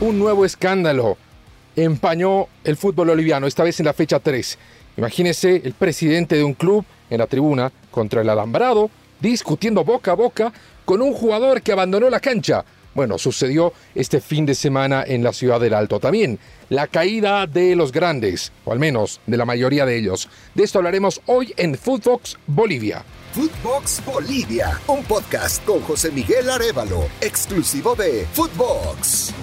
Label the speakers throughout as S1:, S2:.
S1: Un nuevo escándalo empañó el fútbol boliviano, esta vez en la fecha 3. Imagínese el presidente de un club en la tribuna contra el alambrado, discutiendo boca a boca con un jugador que abandonó la cancha. Bueno, sucedió este fin de semana en la ciudad del Alto. También la caída de los grandes, o al menos de la mayoría de ellos. De esto hablaremos hoy en Footbox Bolivia.
S2: Footbox Bolivia, un podcast con José Miguel Arevalo, exclusivo de Footbox.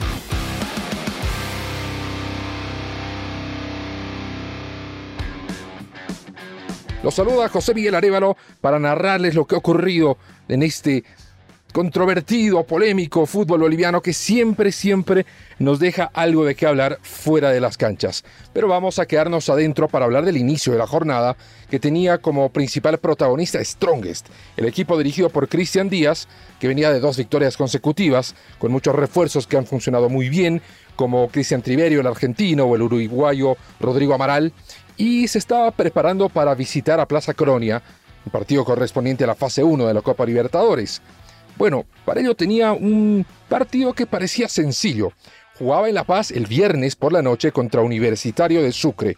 S1: Los saluda José Miguel Arevalo para narrarles lo que ha ocurrido en este controvertido, polémico fútbol boliviano que siempre, siempre nos deja algo de qué hablar fuera de las canchas. Pero vamos a quedarnos adentro para hablar del inicio de la jornada que tenía como principal protagonista Strongest, el equipo dirigido por Cristian Díaz, que venía de dos victorias consecutivas, con muchos refuerzos que han funcionado muy bien, como Cristian Triverio, el argentino, o el uruguayo Rodrigo Amaral, y se estaba preparando para visitar a Plaza Colonia, el partido correspondiente a la fase 1 de la Copa Libertadores. Bueno, para ello tenía un partido que parecía sencillo. Jugaba en La Paz el viernes por la noche contra Universitario de Sucre.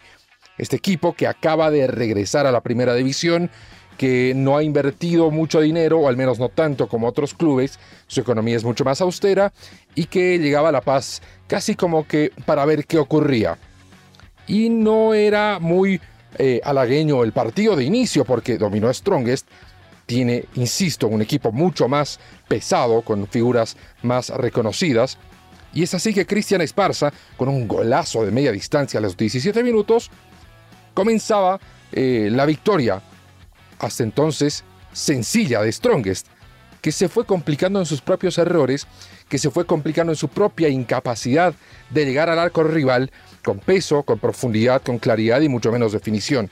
S1: Este equipo que acaba de regresar a la primera división, que no ha invertido mucho dinero, o al menos no tanto como otros clubes, su economía es mucho más austera, y que llegaba a La Paz casi como que para ver qué ocurría. Y no era muy eh, halagueño el partido de inicio porque dominó Strongest, tiene, insisto, un equipo mucho más pesado, con figuras más reconocidas. Y es así que Cristian Esparza, con un golazo de media distancia a los 17 minutos, comenzaba eh, la victoria, hasta entonces sencilla de Strongest, que se fue complicando en sus propios errores, que se fue complicando en su propia incapacidad de llegar al arco rival con peso, con profundidad, con claridad y mucho menos definición.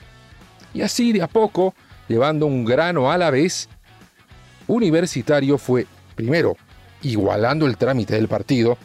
S1: Y así de a poco llevando un grano a la vez, Universitario fue, primero, igualando el trámite del partido,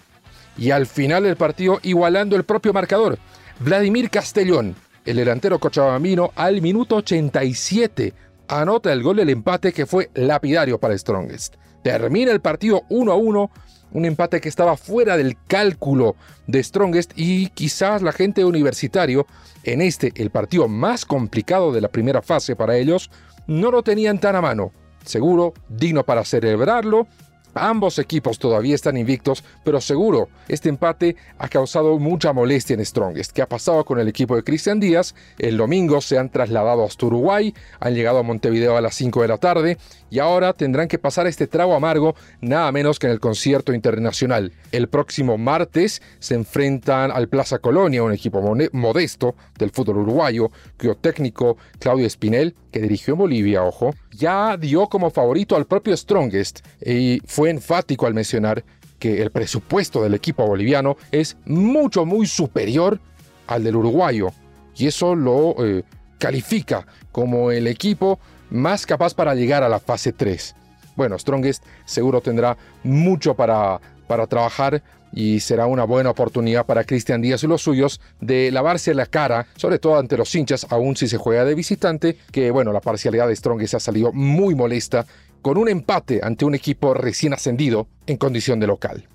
S1: y al final del partido igualando el propio marcador. Vladimir Castellón, el delantero cochabambino, al minuto 87 anota el gol del empate que fue lapidario para Strongest. Termina el partido 1 a 1, un empate que estaba fuera del cálculo de Strongest y quizás la gente universitario en este, el partido más complicado de la primera fase para ellos, no lo tenían tan a mano. Seguro, digno para celebrarlo, Ambos equipos todavía están invictos, pero seguro este empate ha causado mucha molestia en Strongest. ¿Qué ha pasado con el equipo de Cristian Díaz? El domingo se han trasladado hasta Uruguay, han llegado a Montevideo a las 5 de la tarde y ahora tendrán que pasar este trago amargo nada menos que en el concierto internacional. El próximo martes se enfrentan al Plaza Colonia, un equipo modesto del fútbol uruguayo, cuyo técnico Claudio Espinel, que dirigió en Bolivia, ojo, ya dio como favorito al propio Strongest y fue enfático al mencionar que el presupuesto del equipo boliviano es mucho, muy superior al del uruguayo. Y eso lo eh, califica como el equipo más capaz para llegar a la fase 3. Bueno, Strongest seguro tendrá mucho para, para trabajar y será una buena oportunidad para Cristian Díaz y los suyos de lavarse la cara, sobre todo ante los hinchas, aún si se juega de visitante, que bueno, la parcialidad de Strongest ha salido muy molesta con un empate ante un equipo recién ascendido en condición de local.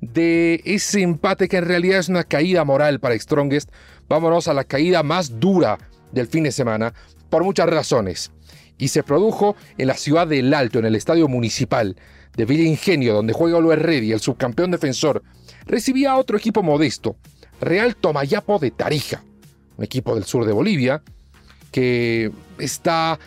S1: De ese empate que en realidad es una caída moral para Strongest, vámonos a la caída más dura del fin de semana por muchas razones. Y se produjo en la ciudad del Alto, en el estadio municipal de Villa Ingenio, donde juega Olo Reddy, el subcampeón defensor, recibía a otro equipo modesto, Real Tomayapo de Tarija, un equipo del sur de Bolivia, que está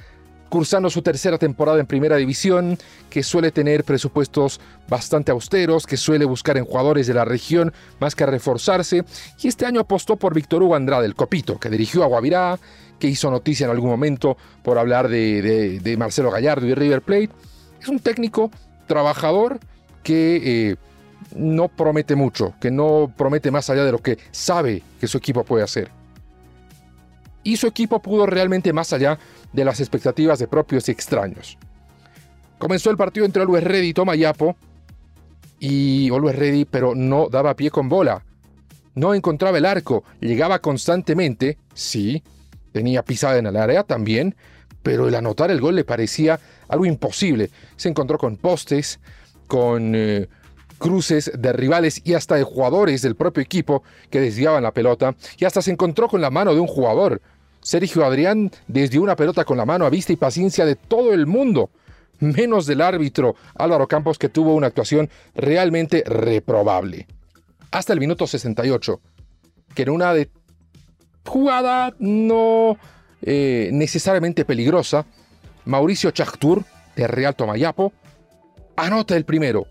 S1: cursando su tercera temporada en Primera División, que suele tener presupuestos bastante austeros, que suele buscar en jugadores de la región más que reforzarse, y este año apostó por Víctor Hugo Andrade, el Copito, que dirigió a Guavirá, que hizo noticia en algún momento por hablar de, Marcelo Gallardo y River Plate. Es un técnico trabajador que eh, no promete mucho, que no promete más allá de lo que sabe que su equipo puede hacer. Y su equipo pudo realmente más allá de las expectativas de propios y extraños. Comenzó el partido entre Always Ready y Tomayapo, y Always Ready, pero no daba pie con bola. No encontraba el arco, llegaba constantemente, sí, tenía pisada en el área también, pero el anotar el gol le parecía algo imposible. Se encontró con postes, con, eh, cruces de rivales y hasta de jugadores del propio equipo que desviaban la pelota y hasta se encontró con la mano de un jugador. Sergio Adrián desvió una pelota con la mano a vista y paciencia de todo el mundo, menos del árbitro Álvaro Campos que tuvo una actuación realmente reprobable. Hasta el minuto 68, que en una de jugada no eh, necesariamente peligrosa, Mauricio Chactur, de Real Tomayapo, anota el primero,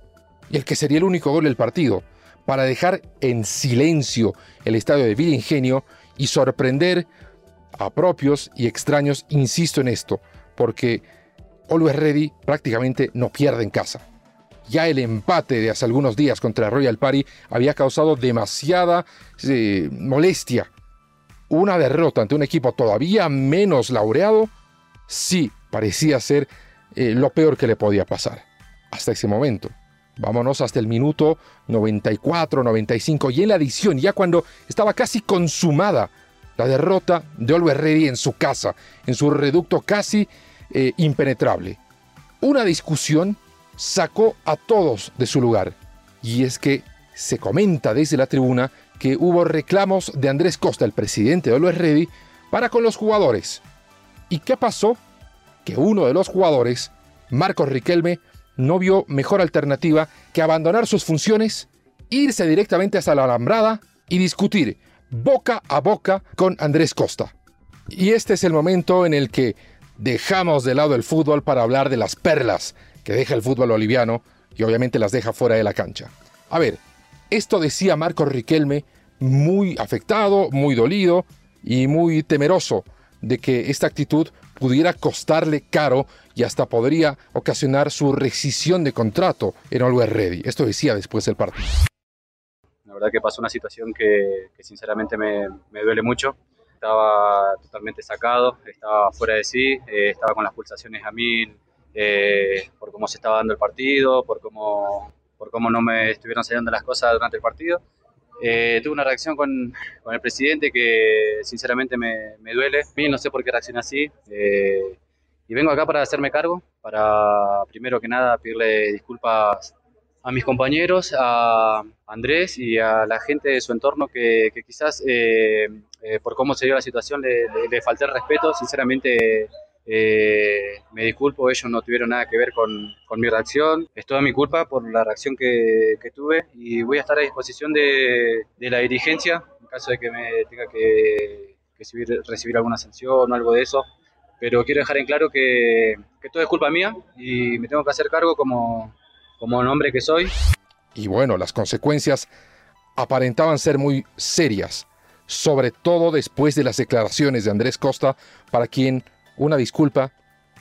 S1: y el que sería el único gol del partido, para dejar en silencio el estadio de Villa Ingenio y sorprender a propios y extraños, insisto en esto, porque Always Ready prácticamente no pierde en casa. Ya el empate de hace algunos días contra Royal Party había causado demasiada eh, molestia. Una derrota ante un equipo todavía menos laureado, sí parecía ser eh, lo peor que le podía pasar. Hasta ese momento. Vámonos hasta el minuto 94, 95 y en la adición, ya cuando estaba casi consumada la derrota de Oliver Ready en su casa, en su reducto casi eh, impenetrable. Una discusión sacó a todos de su lugar. Y es que se comenta desde la tribuna que hubo reclamos de Andrés Costa, el presidente de Oliver Ready, para con los jugadores. ¿Y qué pasó? Que uno de los jugadores, Marcos Riquelme, no vio mejor alternativa que abandonar sus funciones, irse directamente hasta la alambrada y discutir boca a boca con Andrés Costa. Y este es el momento en el que dejamos de lado el fútbol para hablar de las perlas que deja el fútbol boliviano y obviamente las deja fuera de la cancha. A ver, esto decía Marco Riquelme muy afectado, muy dolido y muy temeroso de que esta actitud pudiera costarle caro y hasta podría ocasionar su rescisión de contrato en Always Ready. Esto decía después del partido.
S3: La verdad que pasó una situación que, sinceramente me, duele mucho. Estaba totalmente sacado, estaba fuera de sí, eh, estaba con las pulsaciones a mil eh, por cómo se estaba dando el partido, por cómo, por cómo no me estuvieron saliendo las cosas durante el partido. Eh, tuve una reacción con, con, el presidente que sinceramente me, me duele. A mí no sé por qué reacciona así. y vengo acá para hacerme cargo, para primero que nada pedirle disculpas a mis compañeros, a Andrés y a la gente de su entorno que, quizás eh, eh, por cómo se dio la situación le, le, falté el respeto. Sinceramente eh, me disculpo, ellos no tuvieron nada que ver con, con, mi reacción. Es toda mi culpa por la reacción que, que tuve y voy a estar a disposición de, de, la dirigencia en caso de que me tenga que, recibir, recibir alguna sanción o algo de eso pero quiero dejar en claro que, que, todo es culpa mía y me tengo que hacer cargo como, como hombre que soy.
S1: Y bueno, las consecuencias aparentaban ser muy serias, sobre todo después de las declaraciones de Andrés Costa, para quien una disculpa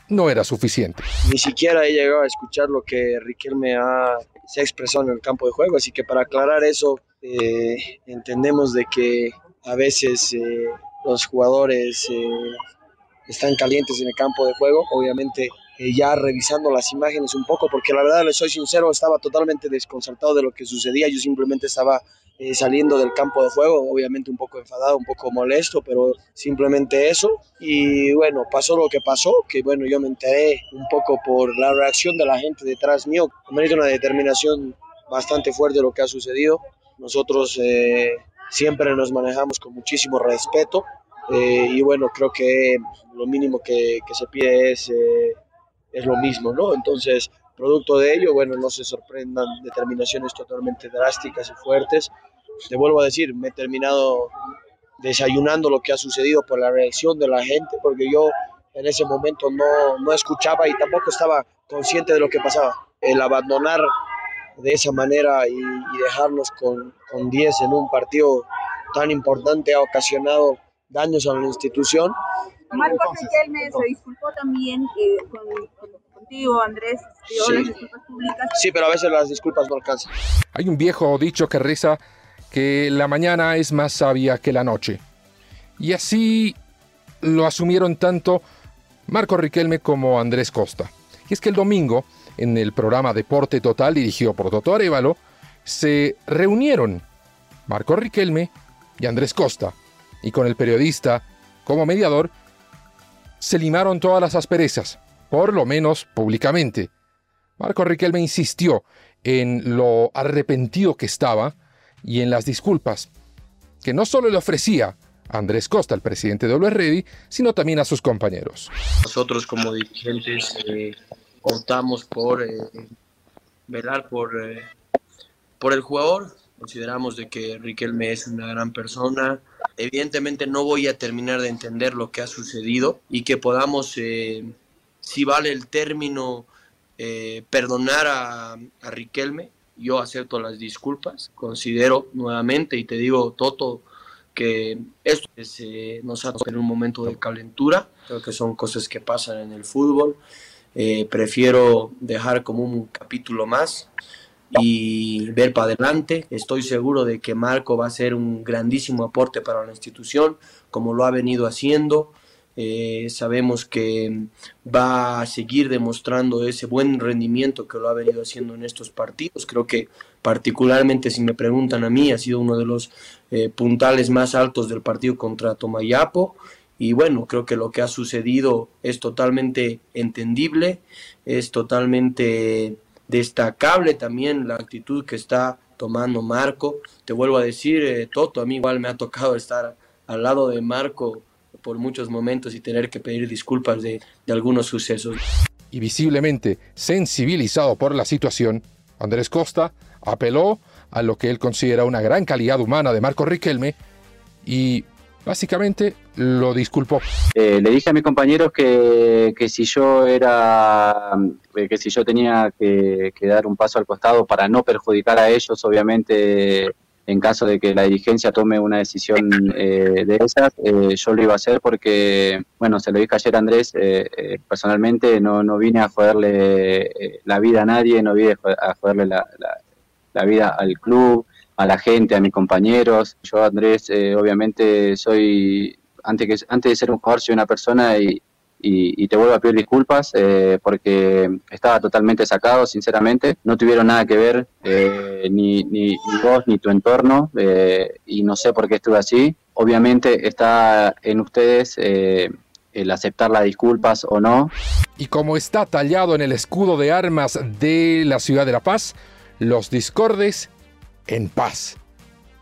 S1: no era suficiente.
S4: Ni siquiera he llegado a escuchar lo que Riquelme ha, se ha expresado en el campo de juego, así que para aclarar eso, eh, entendemos de que a veces eh, los jugadores eh, están calientes en el campo de juego, obviamente eh, ya revisando las imágenes un poco, porque la verdad, les soy sincero, estaba totalmente desconcertado de lo que sucedía, yo simplemente estaba eh, saliendo del campo de juego, obviamente un poco enfadado, un poco molesto, pero simplemente eso. Y bueno, pasó lo que pasó, que bueno, yo me enteré un poco por la reacción de la gente detrás mío, me una determinación bastante fuerte de lo que ha sucedido. Nosotros eh, siempre nos manejamos con muchísimo respeto. y bueno, creo que lo mínimo que, que se pide es es lo mismo, ¿no? Entonces, producto de ello, bueno, no se sorprendan determinaciones totalmente drásticas y fuertes. Te vuelvo a decir, me he terminado desayunando lo que ha sucedido por la reacción de la gente, porque yo en ese momento no, no escuchaba y tampoco estaba consciente de lo que pasaba. El abandonar de esa manera y, y dejarnos con, con 10 en un partido tan importante ha ocasionado daños a la institución
S5: Marco Riquelme se disculpó también eh, contigo, Andrés, dio las disculpas públicas.
S4: Sí, pero a veces las disculpas no alcanzan.
S1: Hay un viejo dicho que reza que la mañana es más sabia que la noche. Y así lo asumieron tanto Marco Riquelme como Andrés Costa. Y es que el domingo, en el programa Deporte Total dirigido por Toto Arevalo, se reunieron Marco Riquelme y Andrés Costa. Y con el periodista como mediador, se limaron todas las asperezas, por lo menos públicamente. Marco Riquelme insistió en lo arrepentido que estaba y en las disculpas que no solo le ofrecía a Andrés Costa, el presidente de Ready, sino también a sus compañeros.
S4: Nosotros como dirigentes eh, optamos por eh, velar por, eh, por el jugador. Consideramos de que Riquelme es una gran persona. Evidentemente no voy a terminar de entender lo que ha sucedido y que podamos, si vale el término, perdonar a, Riquelme. Yo acepto las disculpas, considero nuevamente, y te digo, Toto, que esto eh, nos ha en un momento de calentura, creo que son cosas que pasan en el fútbol, eh, prefiero dejar como un capítulo más y ver para adelante. Estoy seguro de que Marco va a ser un grandísimo aporte para la institución, como lo ha venido haciendo. Eh, sabemos que va a seguir demostrando ese buen rendimiento que lo ha venido haciendo en estos partidos. Creo que particularmente si me preguntan a mí, ha sido uno de los eh, puntales más altos del partido contra Tomayapo. Y bueno, creo que lo que ha sucedido es totalmente entendible, es totalmente destacable también la actitud que está tomando Marco. Te vuelvo a decir, eh, Toto, a mí igual me ha tocado estar al lado de Marco por muchos momentos y tener que pedir disculpas de, algunos sucesos.
S1: Y visiblemente sensibilizado por la situación, Andrés Costa apeló a lo que él considera una gran calidad humana de Marco Riquelme y básicamente lo disculpó.
S3: Eh, le dije a mis compañeros que, que, si yo era que si yo tenía que, dar un paso al costado para no perjudicar a ellos, obviamente en caso de que la dirigencia tome una decisión eh, de esas, eh, yo lo iba a hacer porque, bueno, se lo dije ayer Andrés, eh, personalmente no, no vine a joderle la vida a nadie, no vine a joderle la, la, vida al club, a la gente, a mis compañeros. Yo, Andrés, obviamente soy, antes, que, antes de ser un jugador, soy una persona y, y, te vuelvo a pedir disculpas eh, porque estaba totalmente sacado, sinceramente. No tuvieron nada que ver eh, ni, ni, vos ni tu entorno eh, y no sé por qué estuve así. Obviamente está en ustedes el aceptar las disculpas o no.
S1: Y como está tallado en el escudo de armas de la ciudad de La Paz, los discordes en paz.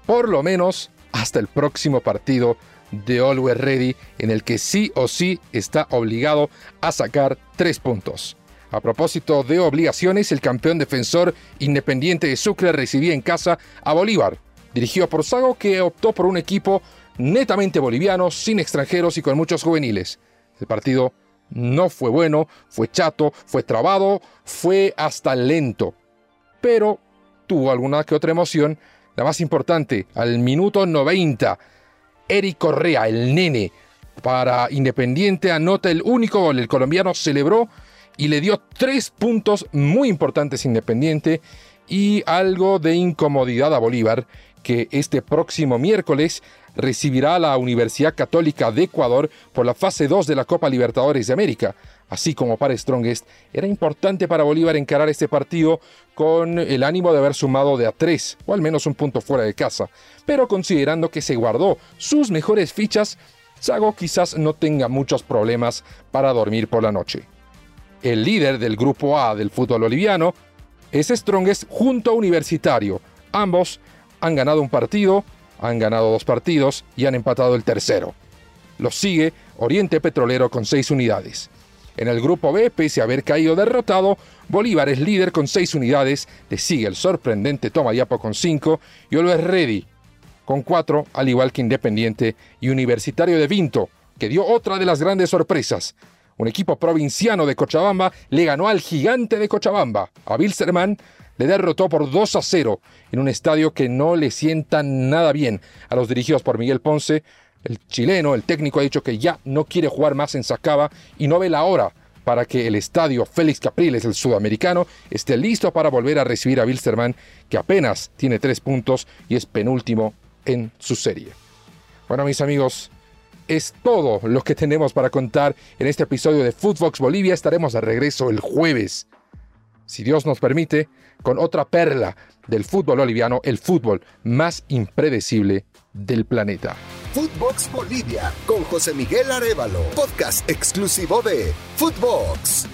S1: Por lo menos hasta el próximo partido de Always Ready, en el que sí o sí está obligado a sacar tres puntos. A propósito de obligaciones, el campeón defensor independiente de Sucre recibía en casa a Bolívar, dirigido por Sago, que optó por un equipo netamente boliviano, sin extranjeros y con muchos juveniles. El partido no fue bueno, fue chato, fue trabado, fue hasta lento, pero tuvo alguna que otra emoción. La más importante, al minuto 90, Eric Correa, el nene, para Independiente, anota el único gol. El colombiano celebró y le dio tres puntos muy importantes Independiente y algo de incomodidad a Bolívar, que este próximo miércoles recibirá a la Universidad Católica de Ecuador por la fase 2 de la Copa Libertadores de América así como para Strongest, era importante para Bolívar encarar este partido con el ánimo de haber sumado de a tres, o al menos un punto fuera de casa. Pero considerando que se guardó sus mejores fichas, Sago quizás no tenga muchos problemas para dormir por la noche. El líder del grupo A del fútbol boliviano es Strongest junto a Universitario. Ambos han ganado un partido, han ganado dos partidos y han empatado el tercero. Los sigue Oriente Petrolero con seis unidades. En el grupo B, pese a haber caído derrotado, Bolívar es líder con 6 unidades, le sigue el sorprendente Tomayapo con 5 y Always Ready con 4, al igual que Independiente y Universitario de Vinto, que dio otra de las grandes sorpresas. Un equipo provinciano de Cochabamba le ganó al gigante de Cochabamba. A Bilserman le derrotó por 2 a 0 en un estadio que no le sienta nada bien a los dirigidos por Miguel Ponce, el chileno, el técnico, ha dicho que ya no quiere jugar más en Sacaba y no ve la hora para que el estadio Félix Capriles, el sudamericano, esté listo para volver a recibir a Wilstermann, que apenas tiene tres puntos y es penúltimo en su serie. Bueno, mis amigos, es todo lo que tenemos para contar en este episodio de Footbox Bolivia. Estaremos de regreso el jueves, si Dios nos permite, con otra perla del fútbol boliviano, el fútbol más impredecible del planeta.
S2: Footbox Bolivia con José Miguel Arevalo, podcast exclusivo de Footbox.